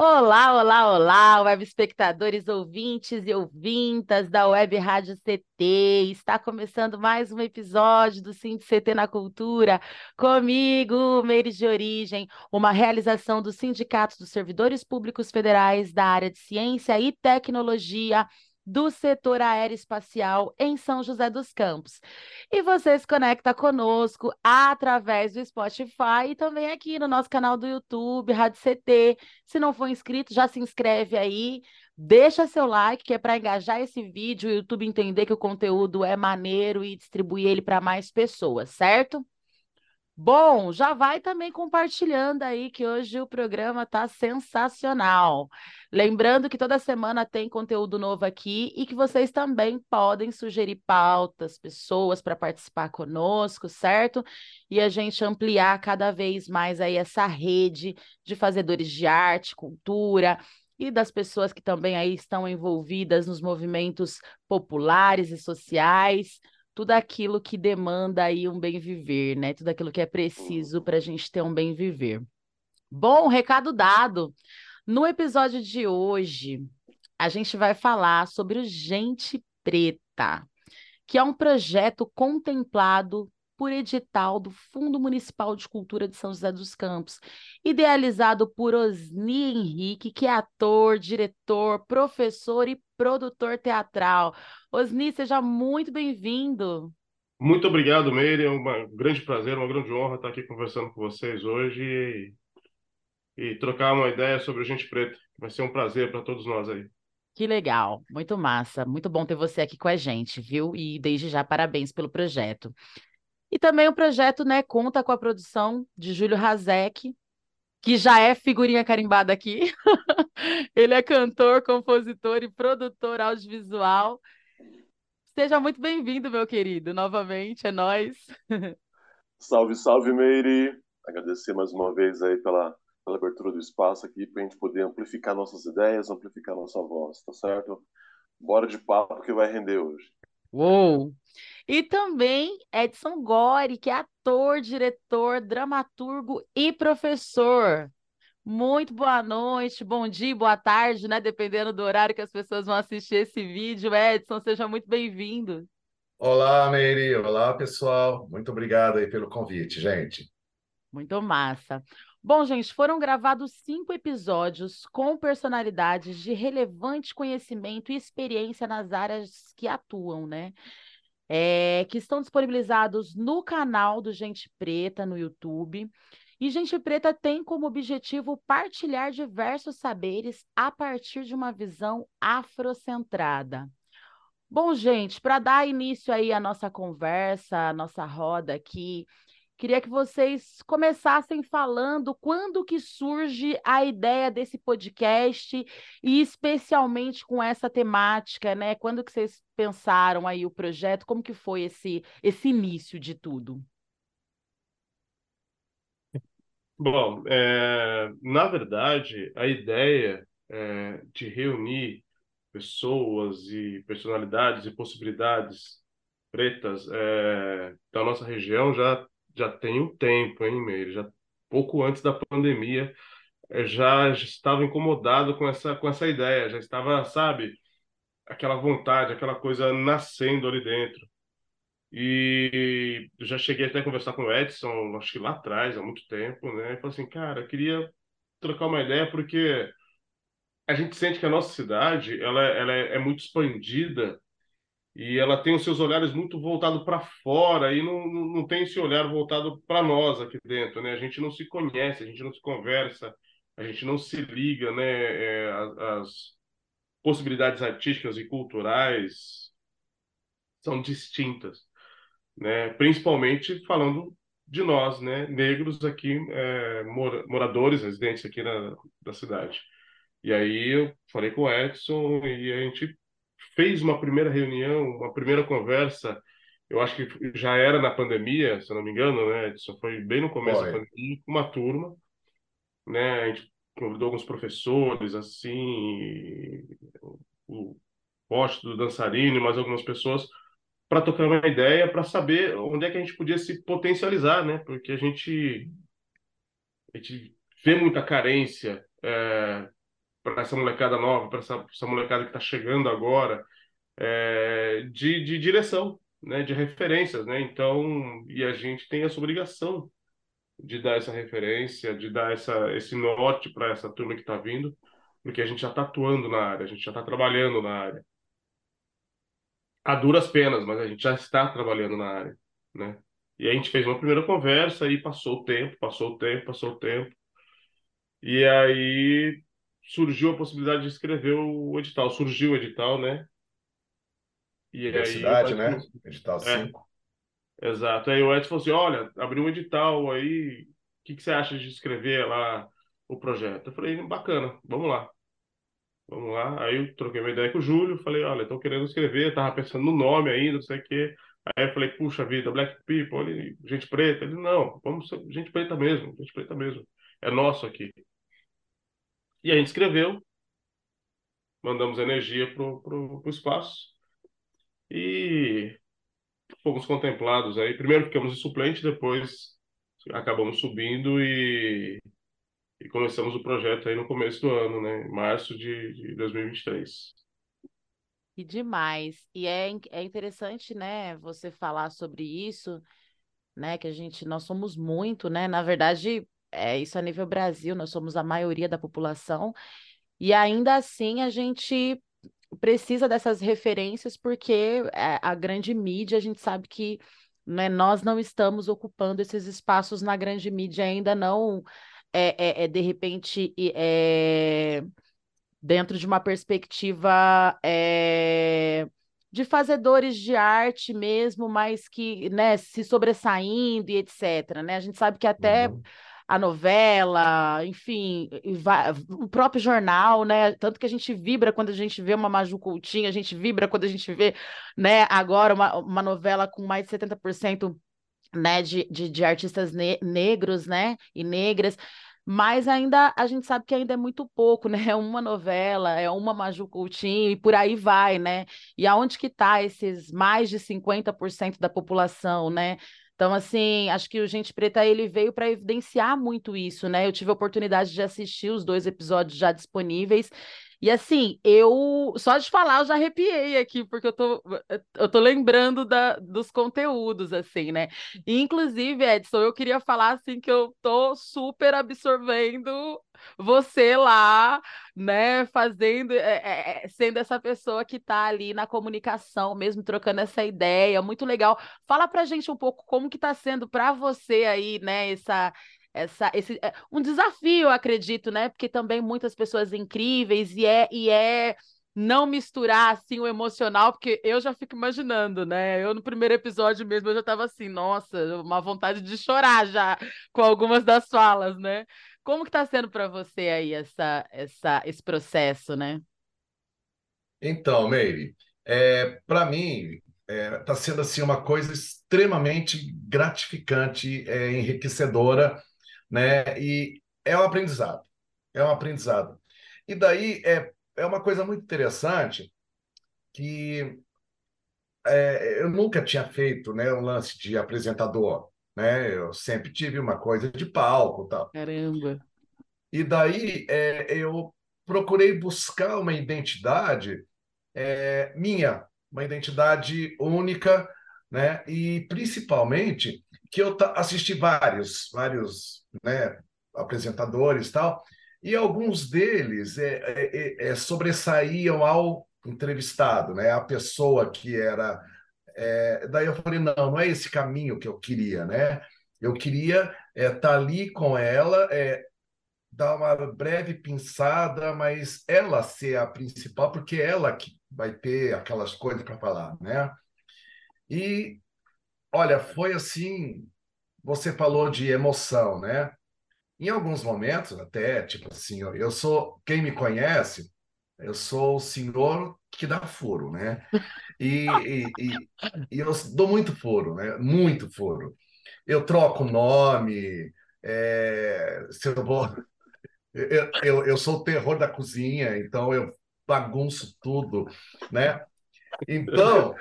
Olá, olá, olá, web espectadores, ouvintes e ouvintas da Web Rádio CT. Está começando mais um episódio do Sim CT na Cultura, comigo, Meire de Origem, uma realização do Sindicato dos Servidores Públicos Federais da área de Ciência e Tecnologia do setor aeroespacial em São José dos Campos. E você se conecta conosco através do Spotify e também aqui no nosso canal do YouTube, Rádio CT. Se não for inscrito, já se inscreve aí, deixa seu like, que é para engajar esse vídeo, o YouTube entender que o conteúdo é maneiro e distribuir ele para mais pessoas, certo? Bom, já vai também compartilhando aí que hoje o programa está sensacional. Lembrando que toda semana tem conteúdo novo aqui e que vocês também podem sugerir pautas, pessoas para participar conosco, certo? E a gente ampliar cada vez mais aí essa rede de fazedores de arte, cultura e das pessoas que também aí estão envolvidas nos movimentos populares e sociais tudo aquilo que demanda aí um bem viver, né? Tudo aquilo que é preciso para a gente ter um bem viver. Bom, recado dado. No episódio de hoje, a gente vai falar sobre o Gente Preta, que é um projeto contemplado por edital do Fundo Municipal de Cultura de São José dos Campos, idealizado por Osni Henrique, que é ator, diretor, professor e produtor teatral. Osni, seja muito bem-vindo. Muito obrigado, Meire. É um grande prazer, uma grande honra estar aqui conversando com vocês hoje e, e trocar uma ideia sobre o Gente Preta. Vai ser um prazer para todos nós aí. Que legal, muito massa, muito bom ter você aqui com a gente, viu? E desde já parabéns pelo projeto. E também o projeto né, conta com a produção de Júlio Razek, que já é figurinha carimbada aqui. Ele é cantor, compositor e produtor audiovisual. Seja muito bem-vindo, meu querido, novamente, é nós. Salve, salve, Meire. Agradecer mais uma vez aí pela, pela abertura do espaço aqui para a gente poder amplificar nossas ideias, amplificar nossa voz, tá certo? Bora de papo que vai render hoje. Uou! E também Edson Gore, que é ator, diretor, dramaturgo e professor. Muito boa noite, bom dia, boa tarde, né? Dependendo do horário que as pessoas vão assistir esse vídeo. Edson, seja muito bem-vindo. Olá, Meire. Olá, pessoal. Muito obrigado aí pelo convite, gente. Muito massa. Bom, gente, foram gravados cinco episódios com personalidades de relevante conhecimento e experiência nas áreas que atuam, né? É, que estão disponibilizados no canal do Gente Preta no YouTube. E Gente Preta tem como objetivo partilhar diversos saberes a partir de uma visão afrocentrada. Bom, gente, para dar início aí à nossa conversa, à nossa roda aqui, Queria que vocês começassem falando quando que surge a ideia desse podcast e especialmente com essa temática, né? Quando que vocês pensaram aí o projeto? Como que foi esse esse início de tudo? Bom, é, na verdade, a ideia é, de reunir pessoas e personalidades e possibilidades pretas é, da nossa região já já tem um tempo, hein, Meire? Já pouco antes da pandemia, eh, já, estava incomodado com essa com essa ideia, já estava, sabe, aquela vontade, aquela coisa nascendo ali dentro. E já cheguei até a conversar com o Edson, acho que lá atrás, há muito tempo, né? E falei assim, cara, eu queria trocar uma ideia porque a gente sente que a nossa cidade ela, ela é, é muito expandida e ela tem os seus olhares muito voltados para fora e não, não tem esse olhar voltado para nós aqui dentro, né? A gente não se conhece, a gente não se conversa, a gente não se liga, né? É, as, possibilidades artísticas e culturais são distintas, né? Principalmente falando de nós, né? Negros aqui, é, moradores, residentes aqui na, da cidade. E aí eu falei com o Edson e a gente fez uma primeira reunião, uma primeira conversa. Eu acho que já era na pandemia, se não me engano, né? Isso foi bem no começo da pandemia, com uma turma, né? A gente convidou alguns professores, assim, o poste do dançarino e mais algumas pessoas para tocar uma ideia, para saber onde é que a gente podia se potencializar, né? Porque a gente, a gente vê muita carência é, para essa molecada nova, para essa, essa molecada que está chegando agora, é, de, de direção, né? De referências, né? Então, e a gente tem essa obrigação de dar essa referência, de dar essa, esse norte para essa turma que está vindo, porque a gente já está atuando na área, a gente já está trabalhando na área a duras penas, mas a gente já está trabalhando na área, né? E a gente fez uma primeira conversa e passou o tempo, passou o tempo, passou o tempo. E aí surgiu a possibilidade de escrever o edital, surgiu o edital, né? E aí Universidade, né? Edson, Edital é, 5. exato. Aí o Edson falou assim: olha, abriu um edital aí, o que que você acha de escrever lá o projeto? Eu falei, bacana, vamos lá. Vamos lá. Aí eu troquei uma ideia com o Júlio, falei, olha, estou querendo escrever, tava pensando no nome ainda, não sei o quê. Aí eu falei, puxa vida, Black People, gente preta. Ele, não, vamos ser gente preta mesmo, gente preta mesmo. É nosso aqui. E a gente escreveu, mandamos energia pro, pro espaço e fomos contemplados aí. Primeiro ficamos em suplente, depois acabamos subindo e, e começamos o projeto aí no começo do ano, né? Em março de, de 2023. E demais. E é, é interessante, né, você falar sobre isso, né, que a gente, nós somos muito, né, na verdade, é isso a nível Brasil, nós somos a maioria da população, e ainda assim a gente precisa dessas referências porque é, a grande mídia, a gente sabe que, né, nós não estamos ocupando esses espaços na grande mídia ainda não, é, é, é, de repente, é dentro de uma perspectiva eh, de fazedores de arte mesmo, mas que, né, se sobressaindo e etc, né? A gente sabe que até Uhum. A novela, enfim, o próprio jornal, né? Tanto que a gente vibra quando a gente vê uma Maju Coutinho, a gente vibra quando a gente vê, né, agora uma, uma novela com mais de 70% né, de, de, de artistas ne- negros, né, e negras, mas ainda a gente sabe que ainda é muito pouco, né? É uma novela, é uma Maju Coutinho e por aí vai, né? E aonde que tá esses mais de 50% da população, né? Então, assim, acho que o Gente Preta ele veio para evidenciar muito isso, né? Eu tive a oportunidade de assistir os dois episódios já disponíveis. E assim, eu só de falar eu já arrepiei aqui, porque eu tô, eu tô lembrando da, dos conteúdos, assim, né? Inclusive, Edson, eu queria falar assim que eu tô super absorvendo você lá, né? Fazendo, é, é, é, sendo essa pessoa que tá ali na comunicação, mesmo trocando essa ideia, muito legal. Fala pra gente um pouco como que tá sendo para você aí, né? Essa, essa, esse, é, um desafio, acredito, né? Porque também muitas pessoas incríveis e é, e é não misturar assim o emocional, porque eu já fico imaginando, né? Eu no primeiro episódio mesmo eu já tava assim, nossa, uma vontade de chorar já com algumas das falas, né? Como que tá sendo para você aí essa, essa, esse processo, né? Então, Meire, é, para mim, está sendo assim uma coisa extremamente gratificante, é, enriquecedora, né? E é um aprendizado, é um aprendizado. E daí é, é uma coisa muito interessante que é, eu nunca tinha feito, né, um lance de apresentador, né? Eu sempre tive uma coisa de palco, tal. Caramba. E daí é, eu procurei buscar uma identidade é, minha, uma identidade única, né? E principalmente que eu assisti vários, vários, né, apresentadores tal, e alguns deles é, é, é, é, sobressaíam ao entrevistado, né? A pessoa que era. é, daí eu falei, não, não é esse caminho que eu queria, né? Eu queria estar ali com ela, é, dar uma breve pinçada, mas ela ser a principal, porque é ela que vai ter aquelas coisas para falar, né? E olha, foi assim, você falou de emoção, né? Em alguns momentos, até, tipo assim, eu eu sou, quem me conhece, Eu sou o senhor que dá foro, né? E, e, e, e eu dou muito foro, né? Muito foro. Eu troco nome, é, se eu vou. Eu, eu, eu sou o terror da cozinha, então eu bagunço tudo, né? Então,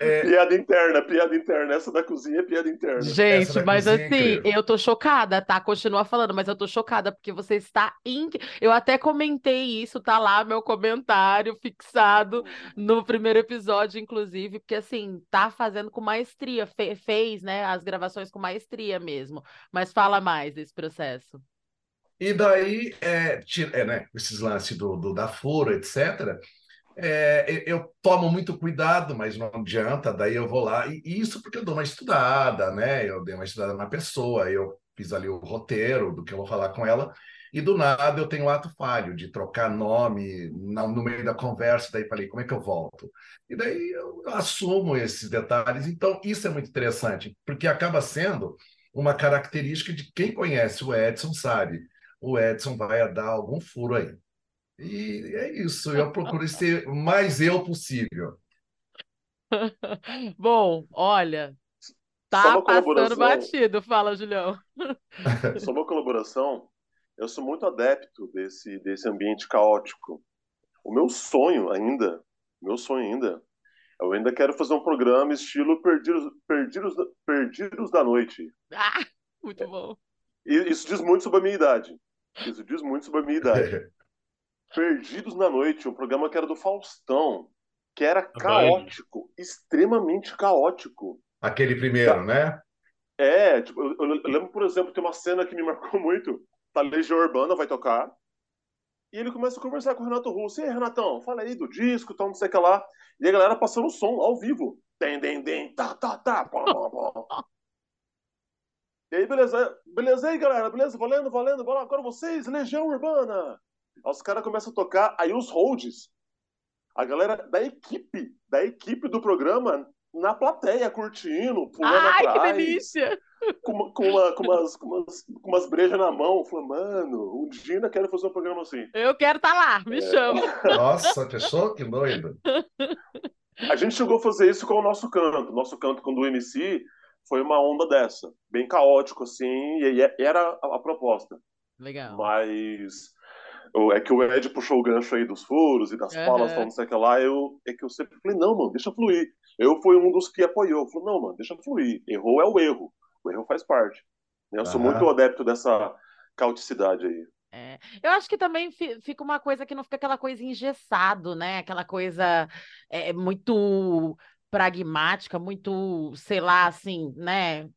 é... Piada interna, piada interna. Essa da cozinha é piada interna. Gente, mas é assim, eu tô chocada, tá? Continua falando, mas eu tô chocada porque você está. Inc... Eu até comentei isso, tá lá meu comentário fixado no primeiro episódio, inclusive, porque assim, tá fazendo com maestria, fe... fez, né, as gravações com maestria mesmo. Mas fala mais desse processo. E daí, é, é né, esses lances do, do da fura, etc é, eu tomo muito cuidado, mas não adianta, daí eu vou lá, e isso porque eu dou uma estudada, né? Eu dei uma estudada na pessoa, eu fiz ali o roteiro do que eu vou falar com ela, e do nada eu tenho um ato falho de trocar nome no meio da conversa, daí falei, como é que eu volto? E daí eu assumo esses detalhes, então isso é muito interessante, porque acaba sendo uma característica de quem conhece o Edson sabe, o Edson vai dar algum furo aí. E é isso, eu procuro ser o mais eu possível. Bom, olha, tá passando batido, fala, Julião. Só uma colaboração, eu sou muito adepto desse, desse ambiente caótico. O meu sonho ainda, meu sonho ainda, eu ainda quero fazer um programa estilo Perdidos, Perdidos, Perdidos da Noite. Ah, muito bom. E isso diz muito sobre a minha idade. Isso diz muito sobre a minha idade. Perdidos na Noite, um programa que era do Faustão, que era caótico, extremamente caótico. Aquele primeiro, tá. né? É, tipo, eu, eu, lembro, por exemplo, tem uma cena que me marcou muito. Tá Legião Urbana vai tocar. E ele começa a conversar com o Renato Russo. E aí, Renatão, fala aí do disco, tal, não sei o que lá. E a galera passando o som ao vivo. Tem, tem, tem, tá, tá, tá, pom, pom, pom. E aí, beleza, beleza aí, galera, beleza, valendo, valendo, bora, agora vocês, Legião Urbana. Aí os caras começam a tocar, aí os holds, a galera da equipe, da equipe do programa, na plateia, curtindo, pulando Ai, atrás. que delícia! Com, com, uma, com, umas, com, umas, com umas brejas na mão, falando, mano, um dia ainda quero fazer um programa assim. Eu quero estar tá lá, me é. chama. Nossa, pessoa que doido. A gente chegou a fazer isso com o nosso canto. Nosso canto com o MC foi uma onda dessa, bem caótico assim, e era a, a proposta. Legal. Mas é que o Ed puxou o gancho aí dos furos e das uhum. falas, não sei o que lá, eu, é que eu sempre falei, não, mano, deixa fluir. Eu fui um dos que apoiou, falou, não, mano, deixa fluir. Errou é o erro, o erro faz parte. Eu sou muito adepto dessa cauticidade aí. É. Eu acho que também fica uma coisa que não fica aquela coisa engessado, né? Aquela coisa é, muito pragmática, muito, sei lá, assim, né?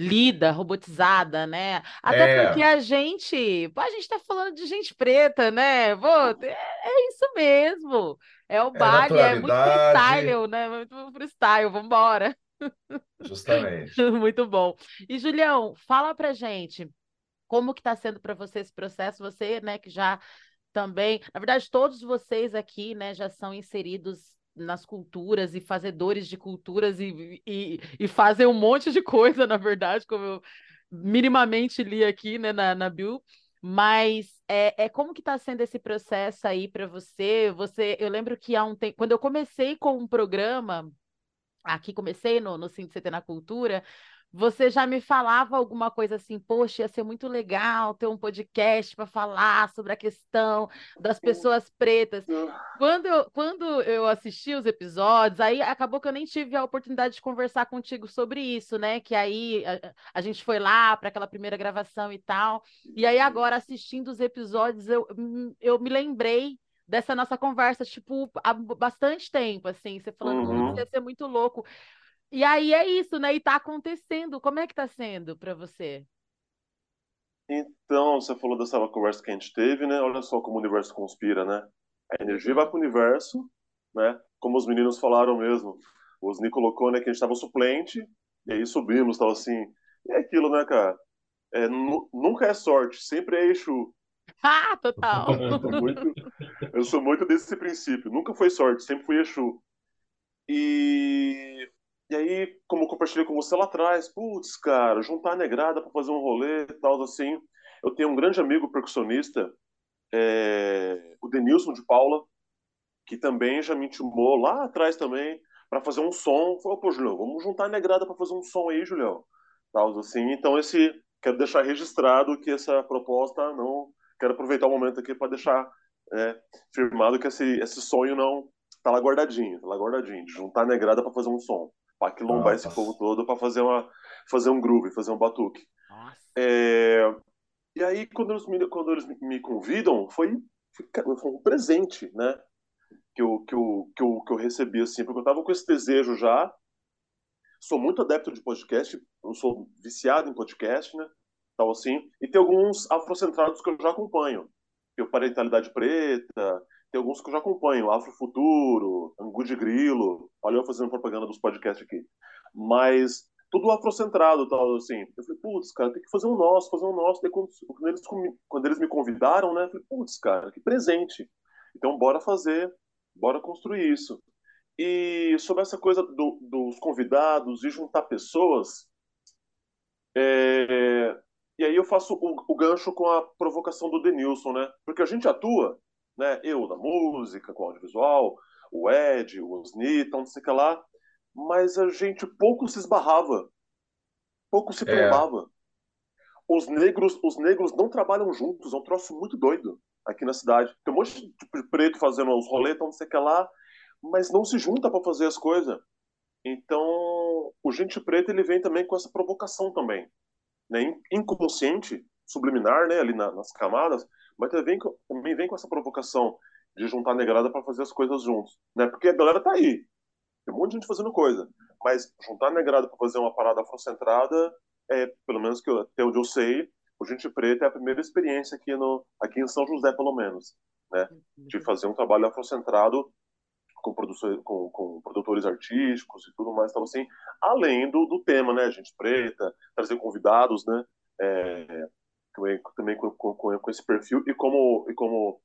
Lida, robotizada, né? Até é. porque a gente, a gente tá falando de gente preta, né? Pô, é, é isso mesmo. É o é baile, é, muito freestyle, né? Muito freestyle, vambora. Justamente. muito bom. E Julião, fala pra gente como que tá sendo para você esse processo, você, né, que já também, na verdade, todos vocês aqui, né, já são inseridos nas culturas e fazedores de culturas e, e, e fazem um monte de coisa, na verdade, como eu minimamente li aqui né, na, na Bill. Mas é, é como que está sendo esse processo aí para você? Você, eu lembro que há um tempo, quando eu comecei com um programa, aqui comecei no, no CT na Cultura, você já me falava alguma coisa assim, poxa, ia ser muito legal ter um podcast para falar sobre a questão das pessoas pretas. Quando eu, quando eu assisti os episódios, aí acabou que eu nem tive a oportunidade de conversar contigo sobre isso, né? Que aí a, a gente foi lá para aquela primeira gravação e tal. E aí agora assistindo os episódios, eu, hum, eu me lembrei dessa nossa conversa, tipo, há bastante tempo, assim, você falando, uhum. ia ser muito louco. E aí é isso, né? E tá acontecendo. Como é que tá sendo para você? Então, você falou dessa conversa que a gente teve, né? Olha só como o universo conspira, né? A energia vai para o universo, né? Como os meninos falaram mesmo. O Osni colocou, né, que a gente estava suplente, e aí subimos, tal assim. E é aquilo, né, cara? É, nunca é sorte, sempre é eixo. Ah, total! eu, sou muito, eu sou muito desse princípio. Nunca foi sorte, sempre fui eixo. E e aí, como eu compartilhei com você lá atrás, putz, cara, juntar a negrada para fazer um rolê e tal, assim. Eu tenho um grande amigo percussionista, é, o Denilson de Paula, que também já me intimou lá atrás também para fazer um som. Falou, pô, Julião, vamos juntar a negrada para fazer um som aí, Julião. Tal, assim. Então, esse quero deixar registrado que essa proposta não. Quero aproveitar o momento aqui para deixar é, firmado que esse, esse sonho não tá lá guardadinho, tá lá guardadinho, de juntar a negrada para fazer um som, para quilombar esse povo todo, para fazer uma fazer um groove, fazer um batuque. É, e aí quando eles me, quando eles me convidam, foi, foi um presente, né? Que eu, que, eu, que, eu, que eu recebi assim, porque eu tava com esse desejo já. Sou muito adepto de podcast, eu sou viciado em podcast, né? Tal assim, e tem alguns afrocentrados que eu já acompanho. Tem o Parentalidade Preta, tem alguns que eu já acompanho, Afrofuturo, Angu de Grilo, olha eu fazendo propaganda dos podcasts aqui. Mas tudo afrocentrado, tal, assim. Eu falei, putz, cara, tem que fazer um nosso, fazer um nosso. Daí, quando, quando, eles, quando eles me convidaram, né, eu falei, putz, cara, que presente. Então, bora fazer, bora construir isso. E sobre essa coisa do, dos convidados e juntar pessoas, é... e aí eu faço o, o gancho com a provocação do Denilson, né? Porque a gente atua, né? Eu na música, com audiovisual, o Ed, o Osni, então não sei o que lá, mas a gente pouco se esbarrava, pouco se trombava. É. Os negros, os negros não trabalham juntos, é um troço muito doido aqui na cidade. Tem um monte de preto fazendo os rolês, não sei o que lá, mas não se junta para fazer as coisas. Então, o gente preto ele vem também com essa provocação também, né? Inconsciente, subliminar, né, ali na, nas camadas, mas também, também vem com essa provocação de juntar a negrada para fazer as coisas juntos, né? Porque a galera tá aí, tem um monte de gente fazendo coisa. Mas juntar negrado para fazer uma parada afrocentrada, é, pelo menos que eu, até onde eu sei, o Gente Preta é a primeira experiência aqui, no, aqui em São José, pelo menos, né? De uhum. fazer um trabalho afrocentrado com, com, com produtores artísticos e tudo mais, então assim, além do, do tema, né? Gente Preta, trazer convidados, né? É, também, também com, com, com, esse perfil e como, e como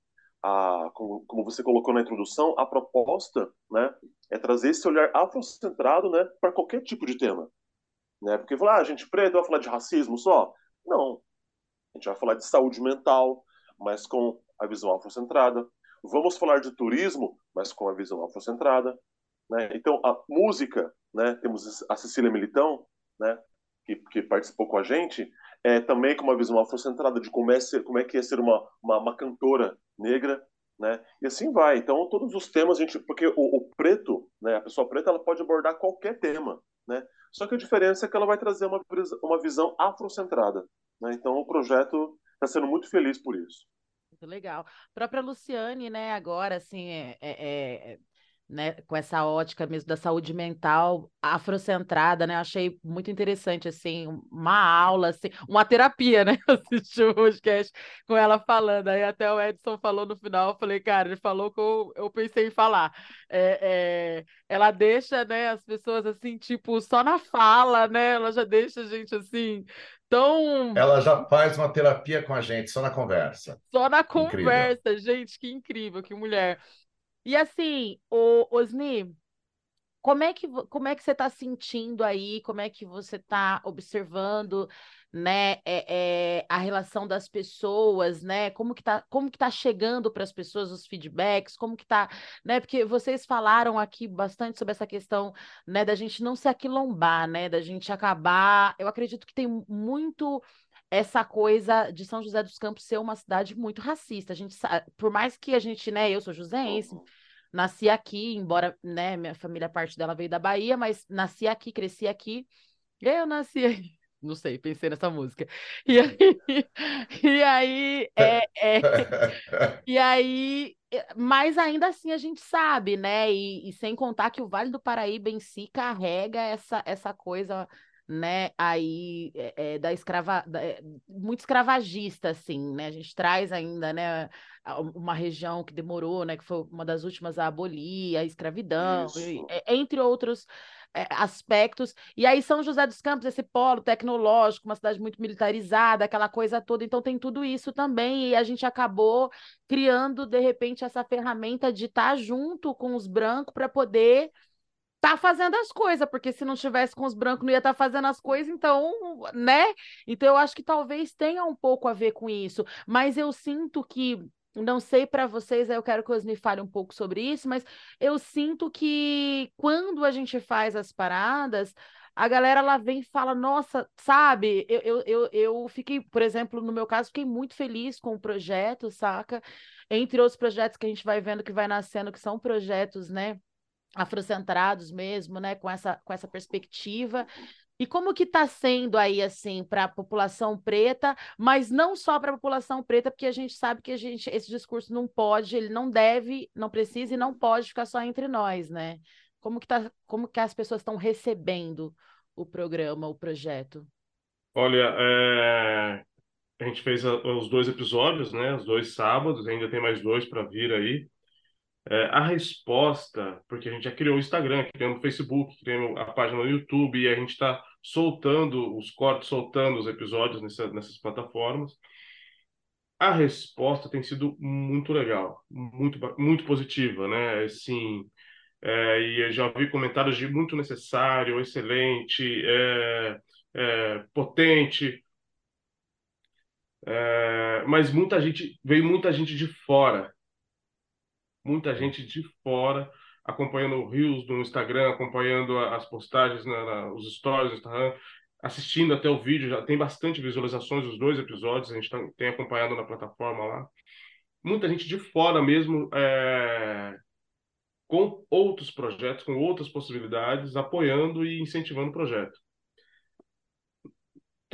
a, como, como, você colocou na introdução, a proposta né, é trazer esse olhar afrocentrado né, para qualquer tipo de tema. Né? Porque falar, ah, gente preta vai falar de racismo só? Não. A gente vai falar de saúde mental, mas com a visão afrocentrada. Vamos falar de turismo, mas com a visão afrocentrada. Né? Então, a música, né, temos a Cecília Militão, né, que, que participou com a gente, é, também com uma visão afrocentrada de como é, ser, como é que é ser uma, uma, uma, cantora negra, né? E assim vai. Então, todos os temas, a gente, porque o, o, preto, né, a pessoa preta, ela pode abordar qualquer tema, né? Só que a diferença é que ela vai trazer uma, uma visão afrocentrada, né? Então, o projeto está sendo muito feliz por isso. Muito legal. A própria Luciane, né, agora, assim, é, é, é né, com essa ótica mesmo da saúde mental afrocentrada, né? Achei muito interessante, assim, uma aula, assim, uma terapia, né? Assisti o podcast com ela falando, aí até o Edson falou no final, eu falei, cara, ele falou que eu, eu pensei em falar. É, é, ela deixa, né, as pessoas, assim, tipo, só na fala, né? Ela já deixa a gente, assim, tão... Ela já faz uma terapia com a gente, só na conversa. Só na conversa, incrível. gente, que incrível, que mulher. E assim, o Osni, como é que como é que você está sentindo aí? Como é que você está observando, né, é, é, a relação das pessoas, né? Como que tá como que tá chegando para as pessoas os feedbacks? Como que tá, né? Porque vocês falaram aqui bastante sobre essa questão, né, da gente não se aquilombar, né, da gente acabar. Eu acredito que tem muito essa coisa de São José dos Campos ser uma cidade muito racista. A gente sabe, por mais que a gente, né, eu sou joséense, uhum. nasci aqui, embora, né, minha família parte dela veio da Bahia, mas nasci aqui, cresci aqui. Eu nasci. Não sei, pensei nessa música. E aí, e aí, é, é, e aí, é, mas ainda assim a gente sabe, né? E, e, sem contar que o Vale do Paraíba em si carrega essa, essa coisa né, aí é, é, da escrava, da, é, muito escravagista, assim, né, a gente traz ainda, né, uma região que demorou, né, que foi uma das últimas a abolir a escravidão, e, entre outros aspectos, e aí São José dos Campos, esse polo tecnológico, uma cidade muito militarizada, aquela coisa toda, então tem tudo isso também, e a gente acabou criando, de repente, essa ferramenta de estar junto com os brancos para poder tá fazendo as coisas, porque se não tivesse com os brancos não ia estar tá fazendo as coisas, então, né? Então eu acho que talvez tenha um pouco a ver com isso, mas eu sinto que não sei para vocês, eu quero que o Osni fale um pouco sobre isso, mas eu sinto que quando a gente faz as paradas, a galera lá vem e fala, nossa, sabe, eu, eu, eu fiquei, por exemplo, no meu caso, fiquei muito feliz com o projeto, saca? Entre outros projetos que a gente vai vendo que vai nascendo, que são projetos, né? Afrocentrados mesmo, né, com essa, com essa perspectiva. E como que está sendo aí, assim, para a população preta, mas não só para a população preta, porque a gente sabe que a gente, esse discurso não pode, ele não deve, não precisa e não pode ficar só entre nós, né? Como que, tá, como que as pessoas estão recebendo o programa, o projeto? Olha, é... a gente fez os dois episódios, né? Os dois sábados, ainda tem mais dois para vir aí. É, a resposta, porque a gente já criou o Instagram, criamos o Facebook, criamos a página no YouTube e a gente está soltando os cortes, soltando os episódios nessa, nessas plataformas. A resposta tem sido muito legal, muito, muito positiva, né? Assim, é, e já vi comentários de muito necessário, excelente, é, é, potente, é, mas muita gente veio muita gente de fora muita gente de fora acompanhando o Rios no Instagram, acompanhando as postagens, na, na, os stories do Instagram, assistindo até o vídeo. Já tem bastante visualizações dos dois episódios, a gente tá, tem acompanhado na plataforma lá. Muita gente de fora mesmo, é, com outros projetos, com outras possibilidades, apoiando e incentivando o projeto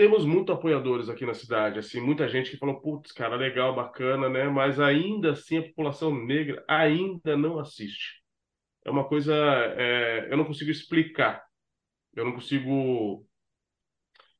temos muito apoiadores aqui na cidade, assim, muita gente que falou, putz, cara, legal, bacana, né? Mas ainda assim a população negra ainda não assiste. É uma coisa, é, eu não consigo explicar, eu não consigo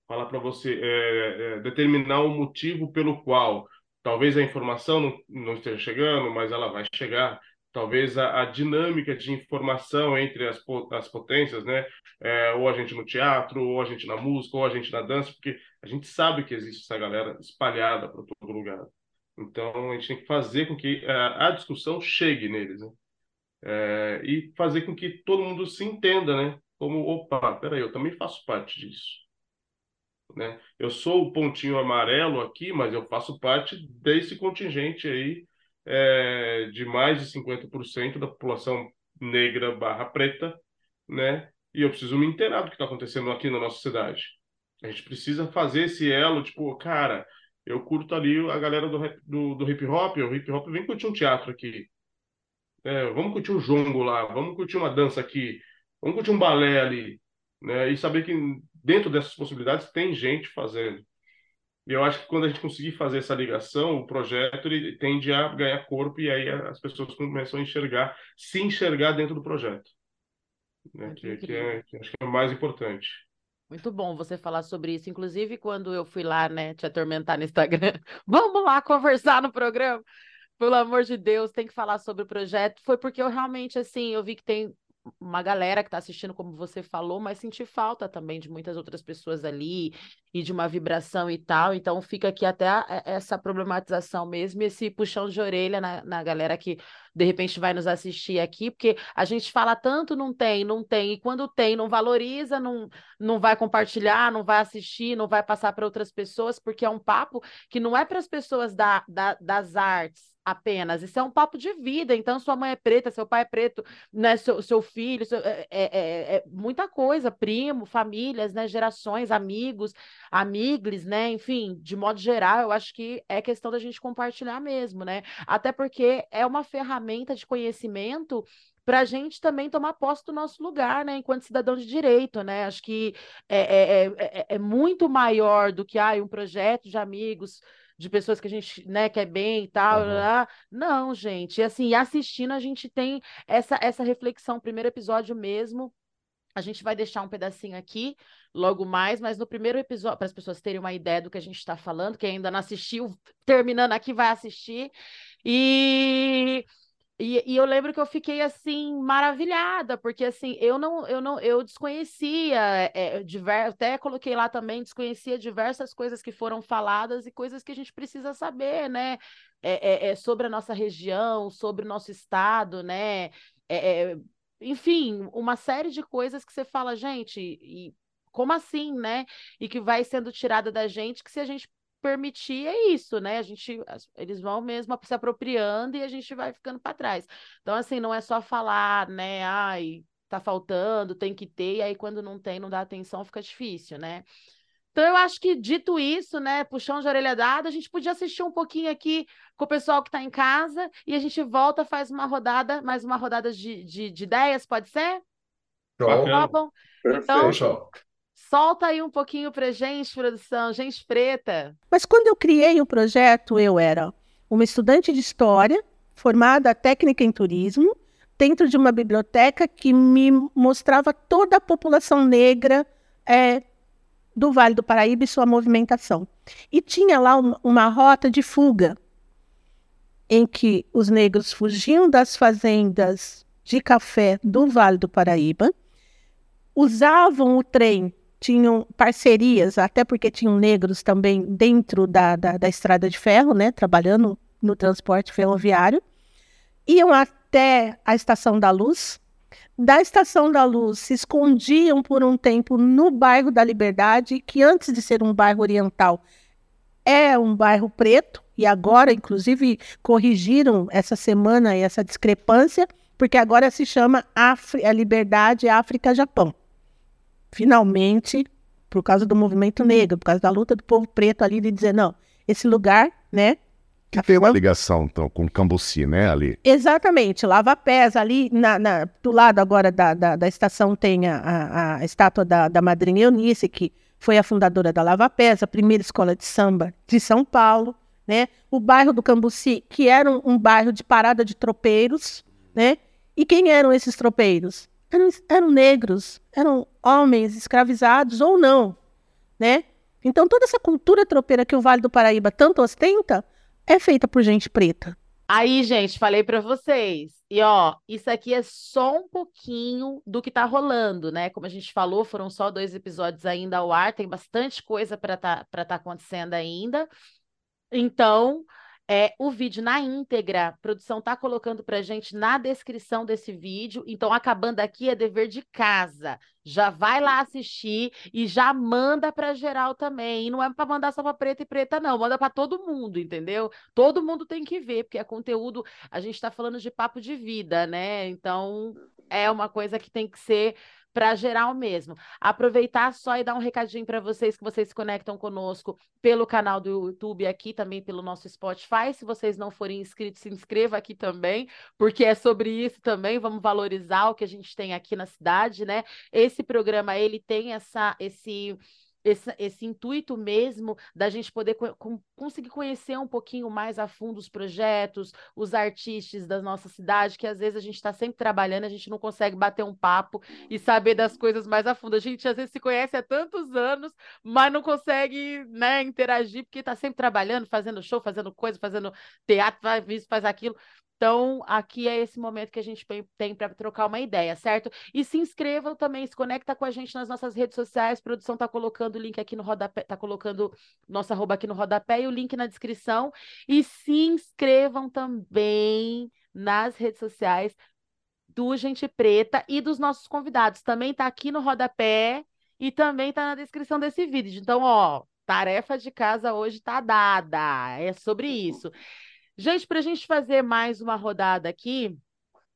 falar para você, é, é, determinar um motivo pelo qual talvez a informação não, não esteja chegando, mas ela vai chegar talvez a, a, dinâmica de informação entre as, as potências, né? É, ou a gente no teatro, ou a gente na música, ou a gente na dança, porque a gente sabe que existe essa galera espalhada para todo lugar. Então a gente tem que fazer com que a, é, a discussão chegue neles, né? É, e fazer com que todo mundo se entenda, né? Como, opa, peraí, eu também faço parte disso. Né? Eu sou o pontinho amarelo aqui, mas eu faço parte desse contingente aí é, de mais de 50% da população negra barra preta, né? E eu preciso me inteirar do que está acontecendo aqui na nossa cidade. A gente precisa fazer esse elo, tipo, cara, eu curto ali a galera do, rap, do, do hip hop, o hip hop vem curtir um teatro aqui. É, vamos curtir um jongo lá, vamos curtir uma dança aqui, vamos curtir um balé ali, né? E saber que dentro dessas possibilidades tem gente fazendo. E eu acho que quando a gente conseguir fazer essa ligação, o projeto ele tende a ganhar corpo e aí as pessoas começam a enxergar, se enxergar dentro do projeto. Né? Que, que, é, que acho que é o mais importante. Muito bom você falar sobre isso. Inclusive, quando eu fui lá, né, te atormentar no Instagram, vamos lá conversar no programa. Pelo amor de Deus, tem que falar sobre o projeto. Foi porque eu realmente, assim, eu vi que tem uma galera que está assistindo, como você falou, mas senti falta também de muitas outras pessoas ali e de uma vibração e tal. Então fica aqui até a, essa problematização mesmo, esse puxão de orelha na, na galera que de repente vai nos assistir aqui, porque a gente fala tanto, não tem, não tem, e quando tem, não valoriza, não, não vai compartilhar, não vai assistir, não vai passar para outras pessoas, porque é um papo que não é para as pessoas da, da, das artes apenas. Isso é um papo de vida. Então, sua mãe é preta, seu pai é preto, né? Seu, seu filho, seu, é, é, é, é, muita coisa, primo, famílias, né? Gerações, amigos, amigos, né? Enfim, de modo geral, eu acho que é questão da gente compartilhar mesmo, né? Até porque é uma ferramenta de conhecimento para a gente também tomar posse do nosso lugar, né, enquanto cidadão de direito, né? Acho que é, é, é, é muito maior do que ah, um projeto de amigos de pessoas que a gente, né, quer bem e tal. Uhum. Não, gente. E assim, assistindo, a gente tem essa, essa reflexão, primeiro episódio mesmo. A gente vai deixar um pedacinho aqui logo mais, mas no primeiro episódio, para as pessoas terem uma ideia do que a gente está falando, quem ainda não assistiu, terminando aqui, vai assistir. E e, e, eu lembro que eu fiquei assim maravilhada, porque assim eu não eu não eu desconhecia é, diver, até coloquei lá também desconhecia diversas coisas que foram faladas e coisas que a gente precisa saber, né? É, é, é sobre a nossa região, sobre o nosso estado, né? É, é, enfim, uma série de coisas que você fala, gente, e como assim, né? E que vai sendo tirada da gente, que se a gente permitir é isso, né? A gente, eles vão mesmo se apropriando e a gente vai ficando para trás. Então, assim, não é só falar, né? Ai, tá faltando, tem que ter, e aí quando não tem, não dá atenção, fica difícil, né? Então, eu acho que, dito isso, né, puxão de orelha dada, a gente podia assistir um pouquinho aqui com o pessoal que está em casa e a gente volta, faz uma rodada, mais uma rodada de, de, de ideias, pode ser? Show. bom? Então, Show. Solta aí um pouquinho pra gente, produção, gente preta. Mas quando eu criei o projeto, eu era uma estudante de história, formada técnica em turismo, dentro de uma biblioteca que me mostrava toda a população negra é, do Vale do Paraíba e sua movimentação. E tinha lá uma, uma rota de fuga, em que os negros fugiam das fazendas de café do Vale do Paraíba, usavam o trem, tinham parcerias, até porque tinham negros também dentro da, da, da estrada de ferro, né, trabalhando no transporte ferroviário, iam até a Estação da Luz, da Estação da Luz se escondiam por um tempo no bairro da Liberdade, que antes de ser um bairro oriental é um bairro preto, e agora, inclusive, corrigiram essa semana essa discrepância, porque agora se chama Afri a Liberdade África-Japão. Finalmente, por causa do movimento negro, por causa da luta do povo preto ali de dizer, não, esse lugar, né, que tem uma ligação, então, com Cambuci, né, ali? Exatamente, Lava Pés, ali na, na, do lado agora da, da, da estação tem a, a, a estátua da, da madrinha Eunice, que foi a fundadora da Lava Pés, a primeira escola de samba de São Paulo, né? O bairro do Cambuci, que era um, um bairro de parada de tropeiros, né? E quem eram esses tropeiros? Eram, eram negros, eram homens escravizados ou não, né? Então toda essa cultura tropeira que o Vale do Paraíba tanto ostenta é feita por gente preta. Aí, gente, falei para vocês. E ó, isso aqui é só um pouquinho do que tá rolando, né? Como a gente falou, foram só dois episódios ainda ao ar, tem bastante coisa para tá, para tá acontecendo ainda. Então, é, o vídeo na íntegra, a produção tá colocando pra gente na descrição desse vídeo. Então, acabando aqui é dever de casa. Já vai lá assistir e já manda para geral também. E não é para mandar só para preta e preta, não. Manda para todo mundo, entendeu? Todo mundo tem que ver, porque é conteúdo. A gente está falando de papo de vida, né? Então, é uma coisa que tem que ser para geral mesmo. Aproveitar só e dar um recadinho para vocês que vocês se conectam conosco pelo canal do YouTube aqui, também pelo nosso Spotify. Se vocês não forem inscritos, se inscreva aqui também, porque é sobre isso também. Vamos valorizar o que a gente tem aqui na cidade, né? Esse programa ele tem essa esse esse, esse intuito mesmo da gente poder co conseguir conhecer um pouquinho mais a fundo os projetos, os artistas da nossa cidade, que às vezes a gente está sempre trabalhando, a gente não consegue bater um papo e saber das coisas mais a fundo. A gente às vezes se conhece há tantos anos, mas não consegue né, interagir, porque está sempre trabalhando, fazendo show, fazendo coisa, fazendo teatro, faz isso, faz aquilo. Então, aqui é esse momento que a gente tem para trocar uma ideia, certo? E se inscrevam também, se conecta com a gente nas nossas redes sociais. A produção está colocando o link aqui no rodapé, está colocando nossa arroba aqui no rodapé e o link na descrição. E se inscrevam também nas redes sociais do Gente Preta e dos nossos convidados. Também está aqui no rodapé e também está na descrição desse vídeo. Então, ó, tarefa de casa hoje está dada. É sobre isso. Gente, para a gente fazer mais uma rodada aqui,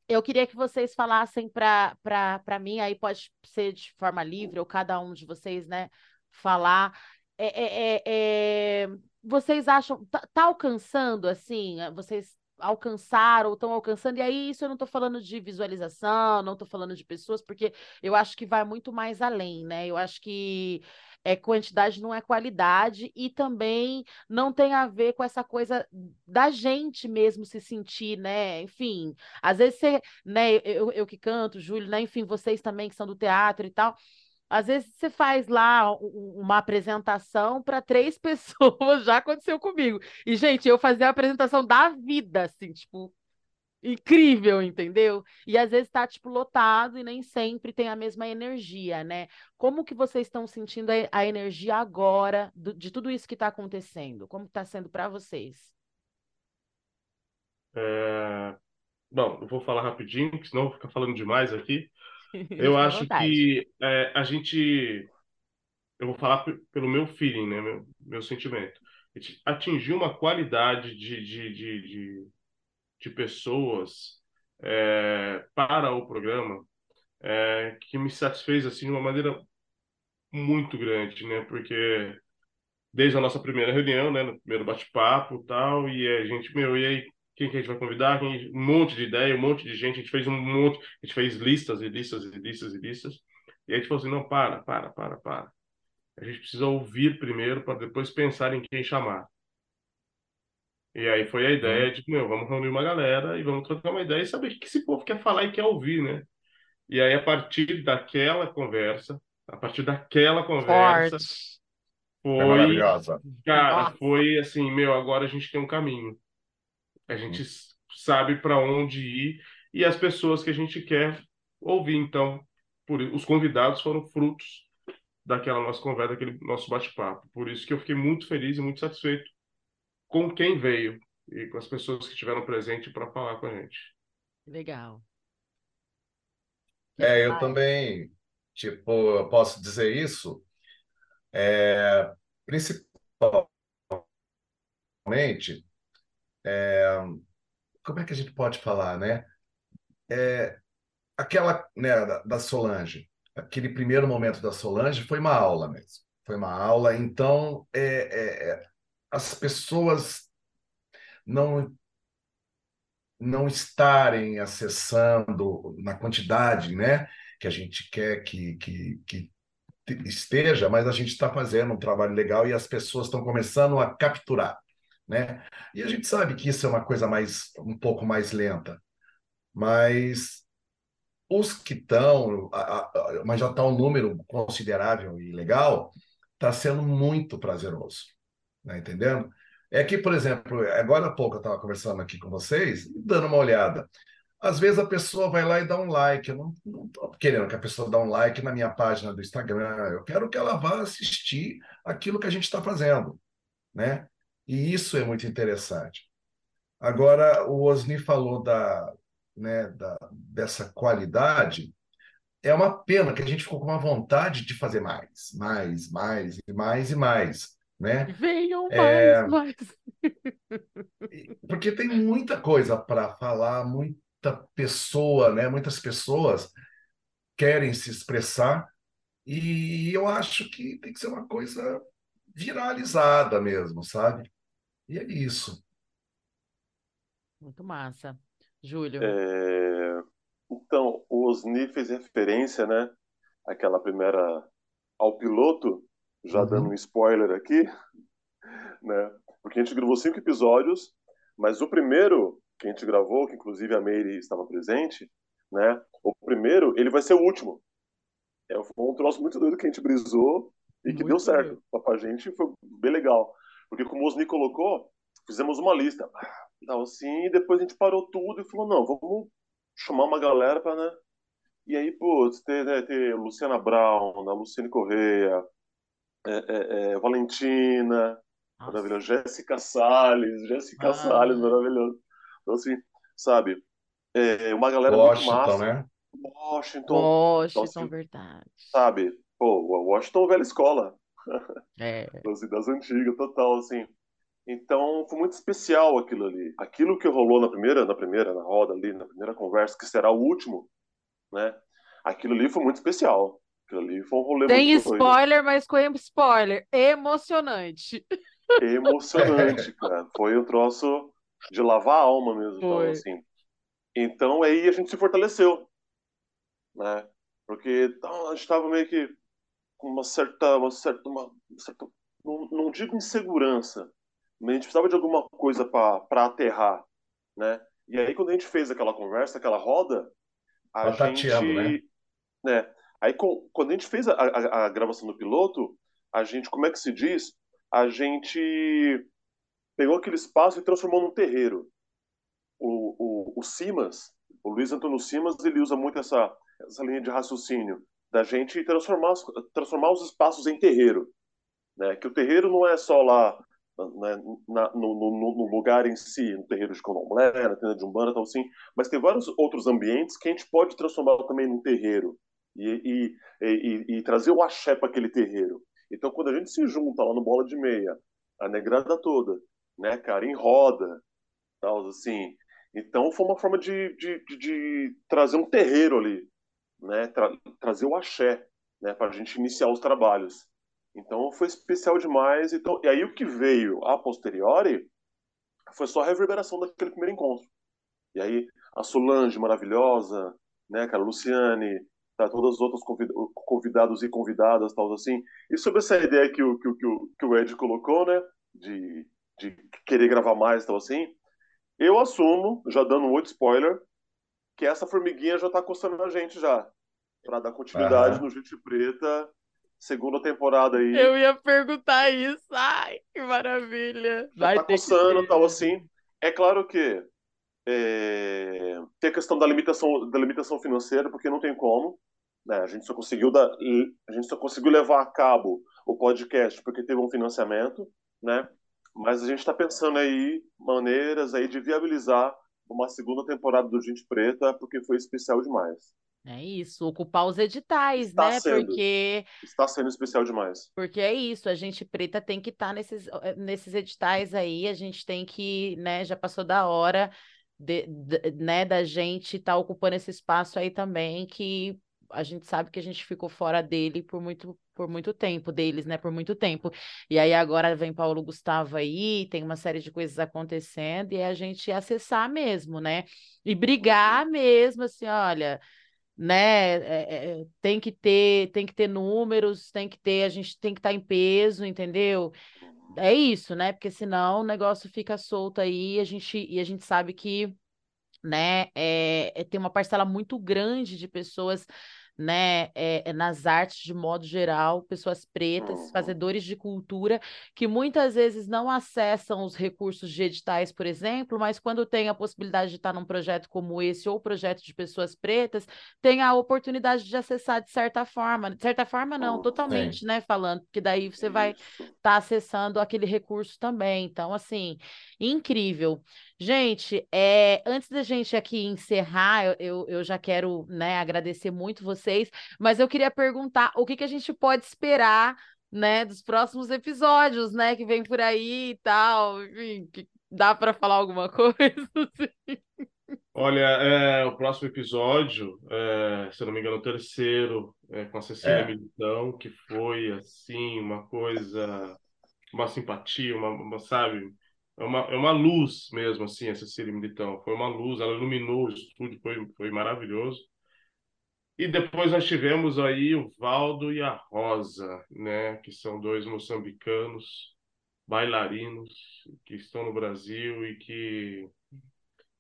eu queria que vocês falassem para mim, aí pode ser de forma livre, ou cada um de vocês, né, falar. É, é, é, é vocês acham, tá, tá, alcançando, assim, vocês alcançaram, estão alcançando, e aí isso eu não estou falando de visualização, não estou falando de pessoas, porque eu acho que vai muito mais além, né? Eu acho que é quantidade não é qualidade e também não tem a ver com essa coisa da gente mesmo se sentir, né? Enfim, às vezes você, né, eu, eu que canto, Júlio, né, enfim, vocês também que são do teatro e tal, às vezes você faz lá uma apresentação para três pessoas, já aconteceu comigo. E, gente, eu fazia a apresentação da vida, assim, tipo, incrível, entendeu? E às vezes está tipo lotado e nem sempre tem a mesma energia, né? Como que vocês estão sentindo a, a energia agora do, de tudo isso que está acontecendo? Como está sendo para vocês? É... Bom, eu vou falar rapidinho, senão eu vou ficar falando demais aqui. Eu acho que é, a gente, eu vou falar pelo meu feeling, né, meu, meu sentimento. a gente atingiu uma qualidade de, de, de, de, de pessoas é, para o programa é, que me satisfez assim de uma maneira muito grande, né? Porque desde a nossa primeira reunião, né, no primeiro bate-papo tal, e a gente, meu, e aí, quem que a gente vai convidar? Um monte de ideia, um monte de gente, a gente fez um monte, a gente fez listas e listas e listas e listas, e a gente falou assim, não, para, para, para, para. A gente precisa ouvir primeiro para depois pensar em quem chamar. E aí foi a ideia de, meu, vamos reunir uma galera e vamos trocar uma ideia e saber o que esse povo quer falar e quer ouvir, né? E aí, a partir daquela conversa, a partir daquela conversa, Forte. foi, É maravilhosa. cara, Nossa. foi assim, meu, agora a gente tem um caminho. A gente s- sabe para onde ir e as pessoas que a gente quer ouvir. Então, por, os convidados foram frutos daquela nossa conversa, daquele nosso bate-papo. Por isso que eu fiquei muito feliz e muito satisfeito com quem veio e com as pessoas que estiveram presentes para falar com a gente. Legal. É, eu também, tipo, eu posso dizer isso, é, principalmente, é, como é que a gente pode falar, né? É, aquela, né, da, da Solange, aquele primeiro momento da Solange foi uma aula mesmo, foi uma aula, então é, é, é, as pessoas não não estarem acessando na quantidade, né, que a gente quer que, que, que esteja, mas a gente está fazendo um trabalho legal e as pessoas estão começando a capturar, né? E a gente sabe que isso é uma coisa mais um pouco mais lenta, mas os que estão, mas já está um número considerável e legal, está sendo muito prazeroso, né? Entendendo? É que, por exemplo, agora há pouco eu estava conversando aqui com vocês, dando uma olhada. Às vezes a pessoa vai lá e dá um like. Eu não estou querendo que a pessoa dê um like na minha página do Instagram. Eu quero que ela vá assistir aquilo que a gente está fazendo, né? E isso é muito interessante. Agora, o Osni falou da, né, da, dessa qualidade. É uma pena que a gente ficou com uma vontade de fazer mais, mais, mais e mais e mais, né? Venham É, mais, mais. porque tem muita coisa para falar, muita pessoa, né? Muitas pessoas querem se expressar e eu acho que tem que ser uma coisa viralizada mesmo, sabe? E é isso. Muito massa. Júlio. É, Então, o Osni fez referência, né, àquela primeira ao piloto, já Uhum. dando um spoiler aqui, né? Porque a gente gravou cinco episódios, mas o primeiro que a gente gravou, que inclusive a Meire estava presente, né? O primeiro, ele vai ser o último. É, foi um troço muito doido que a gente brisou e que Muito deu certo. doido. Pra pra gente foi bem legal. Porque como o Osni colocou, fizemos uma lista. Tal, assim, e depois a gente parou tudo e falou, não, vamos chamar uma galera para, né? E aí, putz, ter, né, ter Luciana Brown, a Luciane Correia, é, é, é, Valentina, Nossa. maravilhoso, Jéssica Salles, Jéssica Ah. Salles, maravilhoso. Então, assim, sabe, é uma galera muito Washington, massa. né? Washington, Washington, assim, verdade. sabe? Pô, o Washington velha escola, É. assim, das antigas, total, assim. Então, foi muito especial aquilo ali. Aquilo que rolou na primeira, na primeira, na roda ali, na primeira conversa, que será o último, né? Aquilo ali foi muito especial. Ali foi um rolê Tem doido. spoiler, mas com spoiler. Emocionante. emocionante, cara. Foi um troço de lavar a alma mesmo, então, assim. Então aí a gente se fortaleceu, né? Porque então, a gente estava meio que com uma certa, uma certa, uma certa não, não digo insegurança, mas a gente precisava de alguma coisa para aterrar, né? E aí quando a gente fez aquela conversa, aquela roda, a Tá tateando, né? gente, né? Aí co- quando a gente fez a, a, a gravação do piloto, a gente, como é que se diz? A gente pegou aquele espaço e transformou num terreiro. O, o, o Simas, o Luiz Antônio Simas, ele usa muito essa, essa linha de raciocínio da gente transformar, transformar os espaços em terreiro. Né? Que o terreiro não é só lá né, na- no, no- no lugar em si, no terreiro de Candomblé, na tenda de Umbanda, tal assim, mas tem vários outros ambientes que a gente pode transformar também num terreiro e, e, e, e trazer o axé para aquele terreiro. Então, quando a gente se junta lá no Bola de Meia a negrada toda, né, cara, em roda, tal, assim. Então foi uma forma de, de, de, de trazer um terreiro ali, né, tra trazer o axé, né, para a gente iniciar os trabalhos. Então foi especial demais. Então, e aí o que veio a posteriori foi só a reverberação daquele primeiro encontro. E aí a Solange maravilhosa, né, cara, Luciane, tá, todas as outras convidados e convidadas, tal assim. E sobre essa ideia que o, que, o, que o Ed colocou, né, de, de querer gravar mais, tal assim, eu assumo, já dando um outro spoiler, que essa formiguinha já tá coçando a gente já, para dar continuidade no Gente Preta, segunda temporada aí. Eu ia perguntar isso, ai, que maravilha. Já Vai tá coçando, tal assim. É claro que é, tem a questão da limitação, da limitação financeira, porque não tem como. Né? A gente só conseguiu dar, a gente só conseguiu levar a cabo o podcast porque teve um financiamento, né? Mas a gente está pensando aí maneiras aí de viabilizar uma segunda temporada do Gente Preta porque foi especial demais. É isso, ocupar os editais, está né? Sendo, porque está sendo especial demais. Porque é isso, a gente preta tem que estar tá nesses, eh, nesses editais aí, a gente tem que, né? Já passou da hora de, de, né, da gente estar tá ocupando esse espaço aí também, que a gente sabe que a gente ficou fora dele por muito, por muito tempo, deles, né, por muito tempo. E aí agora vem Paulo Gustavo aí, tem uma série de coisas acontecendo, e é a gente acessar mesmo, né, e brigar mesmo, assim, olha, né, é, é, tem que ter, tem que ter números, tem que ter, a gente tem que estar tá em peso, entendeu? é isso, né? Porque senão o negócio fica solto aí, a gente, e a gente sabe que, né, é, é, tem uma parcela muito grande de pessoas né, é, nas artes de modo geral, pessoas pretas, uhum. fazedores de cultura, que muitas vezes não acessam os recursos de editais, por exemplo, mas quando tem a possibilidade de estar num projeto como esse ou projeto de pessoas pretas, tem a oportunidade de acessar de certa forma, de certa forma não, totalmente, né, falando, porque daí você vai estar tá acessando aquele recurso também. Então, assim, incrível. Gente, é, antes da gente aqui encerrar, eu, eu já quero né, agradecer muito vocês, mas eu queria perguntar o que, que a gente pode esperar né, dos próximos episódios, né, que vem por aí e tal. Enfim, dá para falar alguma coisa? Assim? Olha, é, o próximo episódio, é, se eu não me engano, o terceiro, é, com a Cecília é. Militão, que foi assim uma coisa, uma simpatia, uma, uma sabe, é uma, é uma luz mesmo, assim, essa Cecília Militão. Foi uma luz, ela iluminou o estúdio, foi, foi maravilhoso. E depois nós tivemos aí o Valdo e a Rosa, né, que são dois moçambicanos, bailarinos, que estão no Brasil e que,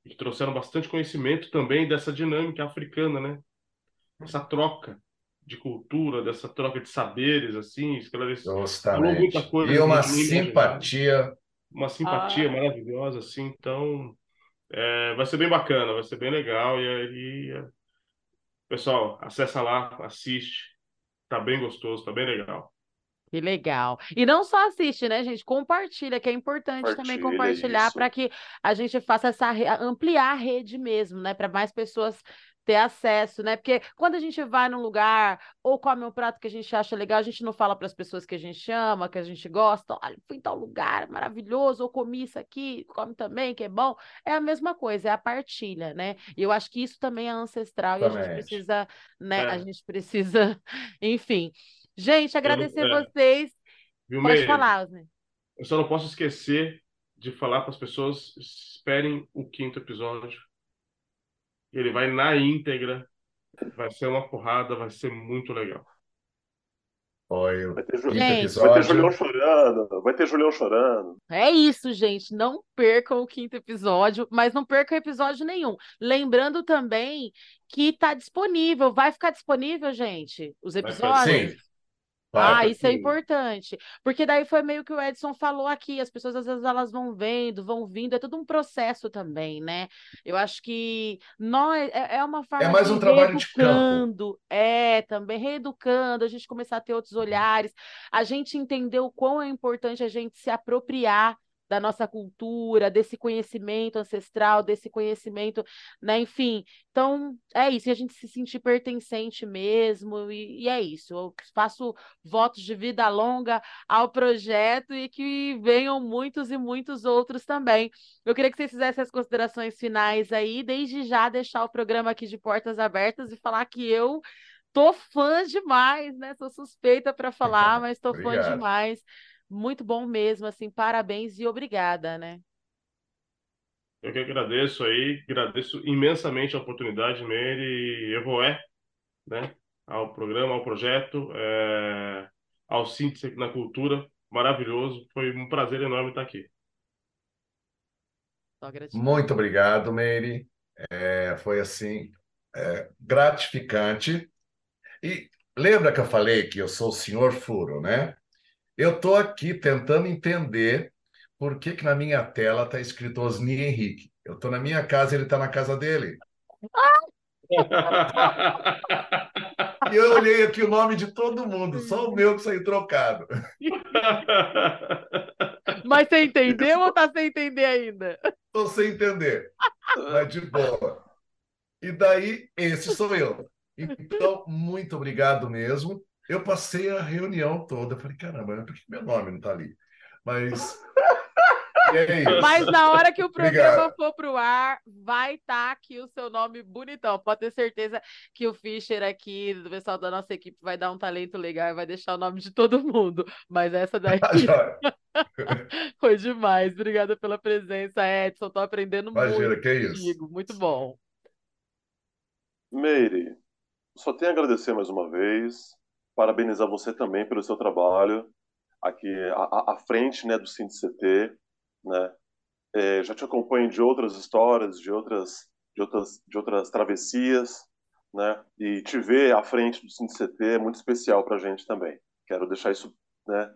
e que trouxeram bastante conhecimento também dessa dinâmica africana, né? Essa troca de cultura, dessa troca de saberes, assim, esclareceu muita coisa. E uma simpatia uma simpatia ah. maravilhosa, assim, então é, vai ser bem bacana, vai ser bem legal. E aí, é, pessoal, acessa lá, assiste, tá bem gostoso, tá bem legal. Que legal. E não só assiste, né, gente? Compartilha, que é importante também compartilhar para que a gente faça essa ampliar a rede mesmo, né? Para mais pessoas ter acesso, né? Porque quando a gente vai num lugar ou come um prato que a gente acha legal, a gente não fala para as pessoas que a gente ama, que a gente gosta, olha, fui em tal lugar, maravilhoso, ou comi isso aqui, come também, que é bom. É a mesma coisa, é a partilha, né? E eu acho que isso também é ancestral também. e a gente precisa, né? É. A gente precisa, enfim. Gente, agradecer eu, é. vocês. Viu, Pode Meire? falar, Osner. Eu só não posso esquecer de falar para as pessoas esperem o quinto episódio ele vai na íntegra. Vai ser uma porrada, vai ser muito legal. Oi, vai ter, vai ter Julião chorando, vai ter Julião chorando. É isso, gente. Não percam o quinto episódio, mas não percam episódio nenhum. Lembrando também que está disponível, vai ficar disponível, gente, os episódios. Sim. Ah, isso é importante. Porque daí foi meio que o Edson falou aqui, as pessoas às vezes elas vão vendo, vão vindo, é todo um processo também, né? Eu acho que nós é, é uma forma é mais um trabalho de campo. é, também reeducando, a gente começar a ter outros olhares, a gente entender o quão é importante a gente se apropriar da nossa cultura, desse conhecimento ancestral, desse conhecimento, né? Enfim, então é isso, e a gente se sentir pertencente mesmo, e, e é isso. Eu faço votos de vida longa ao projeto e que venham muitos e muitos outros também. Eu queria que vocês fizessem as considerações finais aí, desde já deixar o programa aqui de portas abertas e falar que eu tô fã demais, né? Sou suspeita para falar, mas tô fã demais. Muito bom mesmo, assim, parabéns e obrigada, né? Eu que agradeço aí, agradeço imensamente a oportunidade, Meire e Evoé, né? Ao programa, ao projeto, é... ao Síntese na Cultura, maravilhoso, foi um prazer enorme estar aqui. Muito obrigado, Meire. É, foi assim, é, gratificante. E lembra que eu falei que eu sou o senhor Furo, né? Eu estou aqui tentando entender por que, que na minha tela está escrito Osni Henrique. Eu estou na minha casa, ele está na casa dele. e eu olhei aqui o nome de todo mundo, só o meu que saiu trocado. Mas você entendeu ou está sem entender ainda? Estou sem entender, mas de boa. E daí, esse sou eu. Então, muito obrigado mesmo. Eu passei a reunião toda, falei, caramba, por que meu nome não está ali? Mas. É Mas na hora que o programa Obrigado. for para o ar, vai estar tá aqui o seu nome bonitão. Pode ter certeza que o Fischer aqui, do pessoal da nossa equipe, vai dar um talento legal e vai deixar o nome de todo mundo. Mas essa daí foi demais. Obrigada pela presença, Edson. Estou aprendendo Imagina, muito que contigo. Isso. Muito bom. Meire, só tenho a agradecer mais uma vez parabenizar você também pelo seu trabalho aqui à, à frente né, do CT, né? É, já te acompanho de outras histórias, de outras, de outras, de outras travessias, né? E te ver à frente do CT é muito especial para a gente também. Quero deixar isso, né?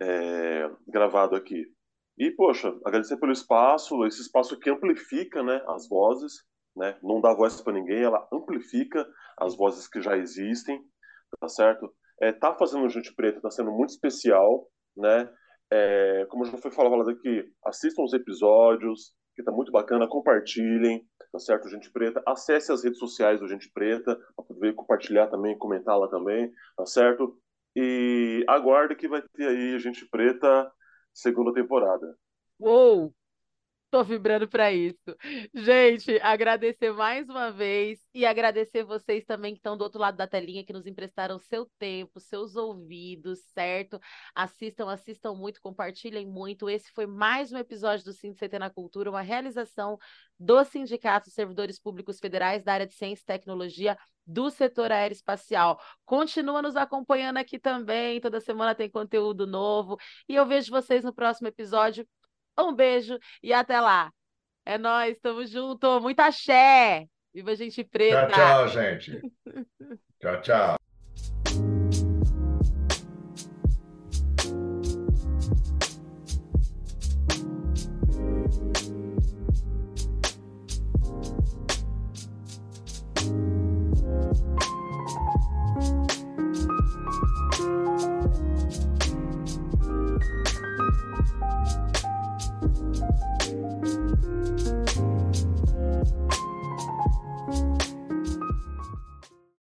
É, gravado aqui. E poxa, agradecer pelo espaço, esse espaço que amplifica, né? As vozes, né? Não dá voz para ninguém, ela amplifica as vozes que já existem tá certo? É, tá fazendo Gente Preta, tá sendo muito especial, né? É, como já foi falado aqui, assistam os episódios, que tá muito bacana, compartilhem, tá certo, Gente Preta? Acesse as redes sociais do Gente Preta, para poder compartilhar também, comentar lá também, tá certo? E aguarde que vai ter aí Gente Preta segunda temporada. Uou! Tô vibrando para isso. Gente, agradecer mais uma vez e agradecer vocês também que estão do outro lado da telinha, que nos emprestaram seu tempo, seus ouvidos, certo? Assistam, assistam muito, compartilhem muito. Esse foi mais um episódio do CT na Cultura, uma realização do Sindicato Servidores Públicos Federais da área de Ciência e Tecnologia do setor aeroespacial. Continua nos acompanhando aqui também, toda semana tem conteúdo novo. E eu vejo vocês no próximo episódio. Um beijo e até lá. É nós, tamo junto. Muita axé. Viva gente preta. Tchau, tchau, gente. tchau, tchau.